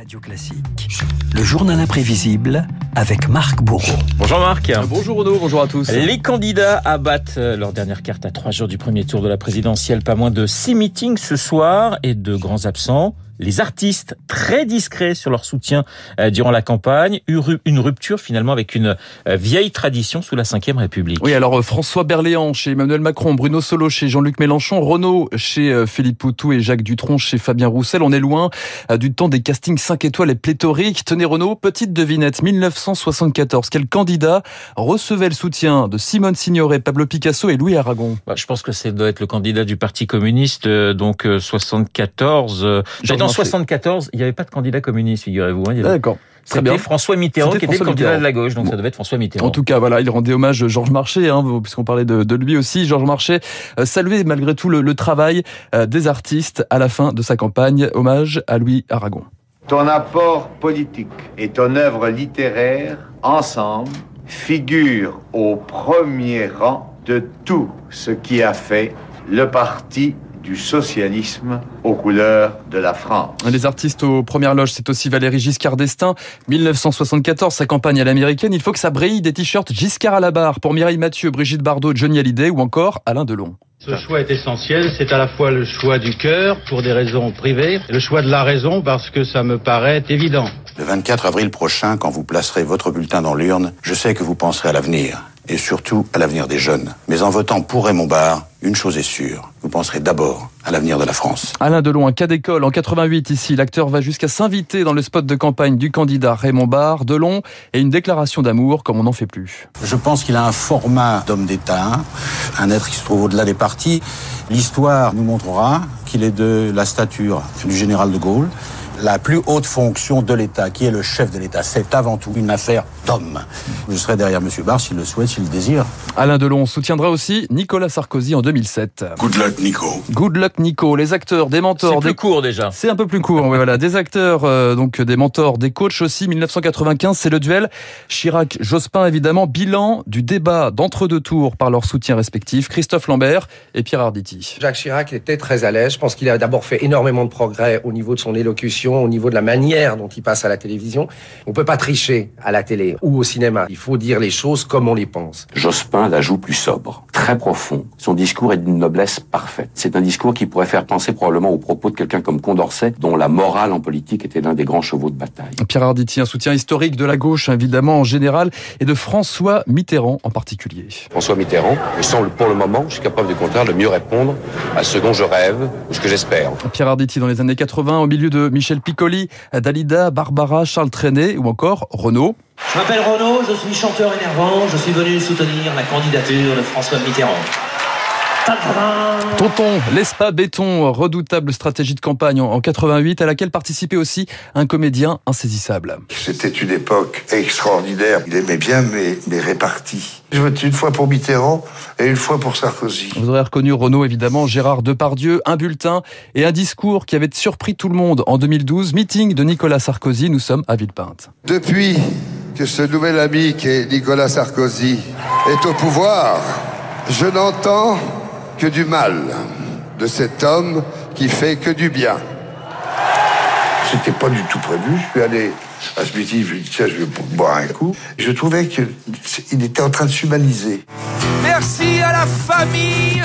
Radio Classique, le journal imprévisible avec Marc Bourreau. Bonjour Marc. Bonjour Renaud, bonjour à tous. Les candidats abattent leur dernière carte à trois jours du premier tour de la présidentielle. Pas moins de six meetings ce soir et de grands absents les artistes très discrets sur leur soutien euh, durant la campagne, une rupture finalement avec une euh, vieille tradition sous la Ve République. Oui, alors euh, François Berléand chez Emmanuel Macron, Bruno Solo chez Jean-Luc Mélenchon, Renaud chez Philippe Poutou et Jacques Dutronc chez Fabien Roussel. On est loin du temps des castings 5 étoiles et pléthoriques. Tenez Renaud, petite devinette, 1974, quel candidat recevait le soutien de Simone Signoret, Pablo Picasso et Louis Aragon? Bah, Je pense que ça doit être le candidat du Parti communiste, donc 74. En 74, il n'y avait pas de candidat communiste, figurez-vous. Hein, D'accord. C'était François Mitterrand qui était le candidat de la gauche, donc ça devait être François Mitterrand. En tout cas, voilà, il rendait hommage à Georges Marchais, hein, puisqu'on parlait de, lui aussi. Georges Marchais euh, saluait malgré tout le, travail euh, des artistes à la fin de sa campagne. Hommage à Louis Aragon. Ton apport politique et ton œuvre littéraire, ensemble, figurent au premier rang de tout ce qui a fait le parti du socialisme aux couleurs de la France. Les artistes aux premières loges, c'est aussi Valérie Giscard d'Estaing. 1974, sa campagne à l'américaine, il faut que ça brille des t-shirts Giscard à la barre pour Mireille Mathieu, Brigitte Bardot, Johnny Hallyday ou encore Alain Delon. Ce choix est essentiel, c'est à la fois le choix du cœur pour des raisons privées, et le choix de la raison parce que ça me paraît évident. Le 24 avril prochain, quand vous placerez votre bulletin dans l'urne, je sais que vous penserez à l'avenir et surtout à l'avenir des jeunes. Mais en votant pour Raymond Barre, une chose est sûre, vous penserez d'abord à l'avenir de la France. Alain Delon, un cas d'école. En 88, ici, l'acteur va jusqu'à s'inviter dans le spot de campagne du candidat Raymond Barre. Delon et une déclaration d'amour comme on n'en fait plus. Je pense qu'il a un format d'homme d'État, un être qui se trouve au-delà des partis. L'histoire nous montrera qu'il est de la stature du général de Gaulle la plus haute fonction de l'État, qui est le chef de l'État. C'est avant tout une affaire d'homme. Je serai derrière M. Barr s'il le souhaite, s'il le désire. Alain Delon soutiendra aussi Nicolas Sarkozy en 2007. Good luck, Nico. Good luck, Nico. Les acteurs, des mentors. C'est plus court déjà. C'est un peu plus court, voilà. Des acteurs, euh, donc des mentors, des coachs aussi. 1995, c'est le duel. Chirac-Jospin, évidemment. Bilan du débat d'entre-deux tours par leurs soutiens respectifs. Christophe Lambert et Pierre Arditi. Jacques Chirac était très à l'aise. Je pense qu'il a d'abord fait énormément de progrès au niveau de son élocution au niveau de la manière dont il passe à la télévision. On peut pas tricher à la télé ou au cinéma. Il faut dire les choses comme on les pense. Jospin la joue plus sobre, très profond. Son discours est d'une noblesse parfaite. C'est un discours qui pourrait faire penser probablement aux propos de quelqu'un comme Condorcet, dont la morale en politique était l'un des grands chevaux de bataille. Pierre Arditi, un soutien historique de la gauche, évidemment, en général, et de François Mitterrand en particulier. François Mitterrand me semble pour le moment, je suis capable de contraire, de mieux répondre à ce dont je rêve ou ce que j'espère. Pierre Arditi, dans les années 80, au milieu de Michel Piccoli, Dalida, Barbara, Charles Trenet ou encore Renaud. Je m'appelle Renaud, je suis chanteur énervant, je suis venu soutenir la candidature de François Mitterrand. Tonton, l'ESPA Béton, redoutable stratégie de campagne en 88, à laquelle participait aussi un comédien insaisissable. C'était une époque extraordinaire. Il aimait bien mes, mes réparties. Je votais une fois pour Mitterrand et une fois pour Sarkozy. Vous aurez reconnu Renaud, évidemment, Gérard Depardieu, un bulletin et un discours qui avait surpris tout le monde en 2012. Meeting de Nicolas Sarkozy, nous sommes à Villepinte. Depuis que ce nouvel ami qui est Nicolas Sarkozy est au pouvoir, je n'entends que du mal de cet homme qui fait que du bien. C'était pas du tout prévu. Je suis allé à ce meeting, je lui tiens, je vais boire un coup. Je trouvais qu'il était en train de s'humaniser. Merci à la famille.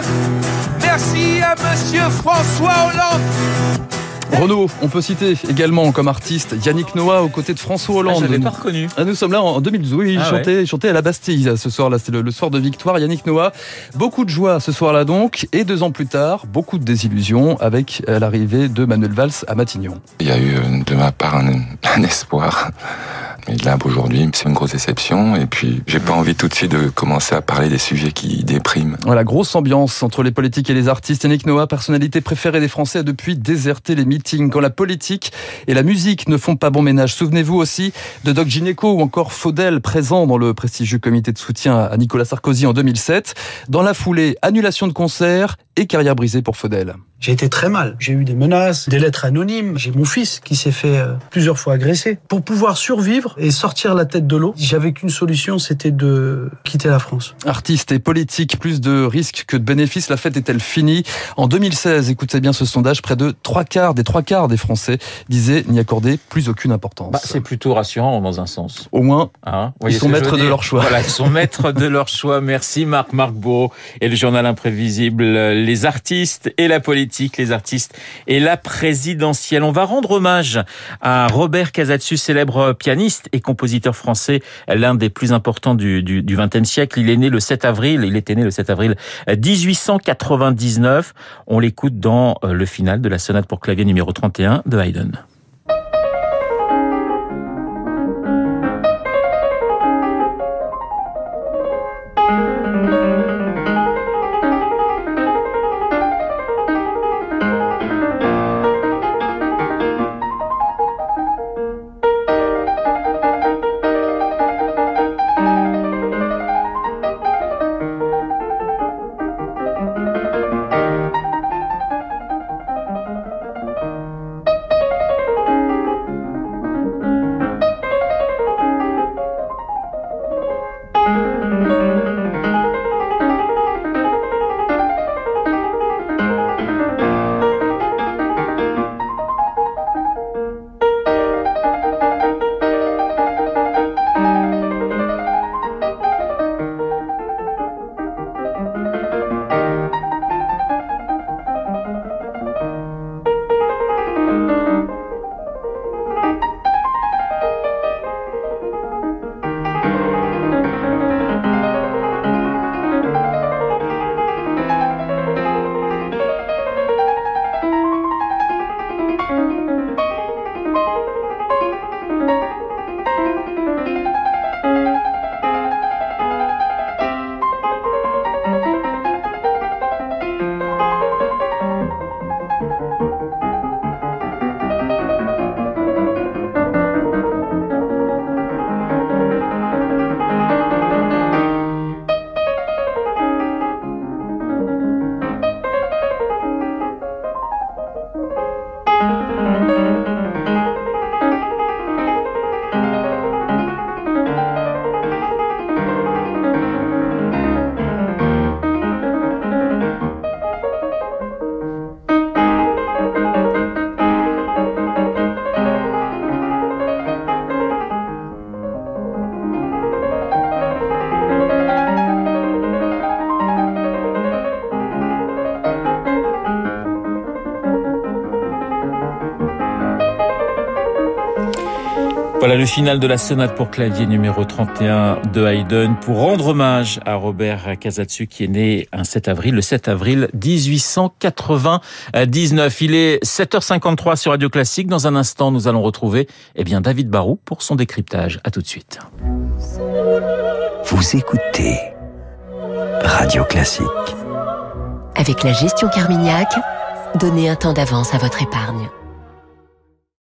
Merci à Monsieur François Hollande. Renaud, on peut citer également comme artiste Yannick Noah aux côtés de François Hollande. Ah, je pas reconnu. Ah, nous sommes là en 2012. Oui, il, ah chantait, à la Bastille ce soir-là. C'est le, soir de victoire. Yannick Noah. Beaucoup de joie ce soir-là donc. Et deux ans plus tard, beaucoup de désillusions avec l'arrivée de Manuel Valls à Matignon. Il y a eu euh, de ma part un espoir et là, aujourd'hui, c'est une grosse déception. Et puis, j'ai pas envie tout de suite de commencer à parler des sujets qui dépriment. Voilà, grosse ambiance entre les politiques et les artistes. Yannick Noah, personnalité préférée des Français, a depuis déserté les meetings. Quand la politique et la musique ne font pas bon ménage. Souvenez-vous aussi de Doc Gineco ou encore Faudel, présent dans le prestigieux comité de soutien à Nicolas Sarkozy en 2007. Dans la foulée, annulation de concert et carrière brisée pour Faudel. J'ai été très mal. J'ai eu des menaces, des lettres anonymes. J'ai mon fils qui s'est fait euh, plusieurs fois agresser. Pour pouvoir survivre et sortir la tête de l'eau, j'avais qu'une solution, c'était de quitter la France. Artiste et politique, plus de risques que de bénéfices. La fête est-elle finie? En 2016, écoutez bien ce sondage, près de trois quarts des trois quarts des Français disaient n'y accorder plus aucune importance. Bah, c'est plutôt rassurant dans un sens. Au moins, Hein, ils sont maîtres de leur choix. Voilà, ils sont maîtres de leur choix. Merci Marc Marc Beau et le journal imprévisible. Les artistes et la politique, les artistes et la présidentielle. On va rendre hommage à Robert Casatsu, célèbre pianiste et compositeur français, l'un des plus importants du, du, du 20e siècle. Il est né le 7 avril, il était né le 7 avril 1899. On l'écoute dans euh, le final de la sonate pour clavier numéro 31 de Haydn. Voilà le final de la sonate pour clavier numéro 31 de Haydn pour rendre hommage à Robert Casatsu qui est né un 7 avril, le 7 avril 1899. Il est 7h53 sur Radio Classique. Dans un instant, nous allons retrouver eh bien, David Barou pour son décryptage. À tout de suite. Vous écoutez Radio Classique. Avec la gestion Carmignac, donnez un temps d'avance à votre épargne.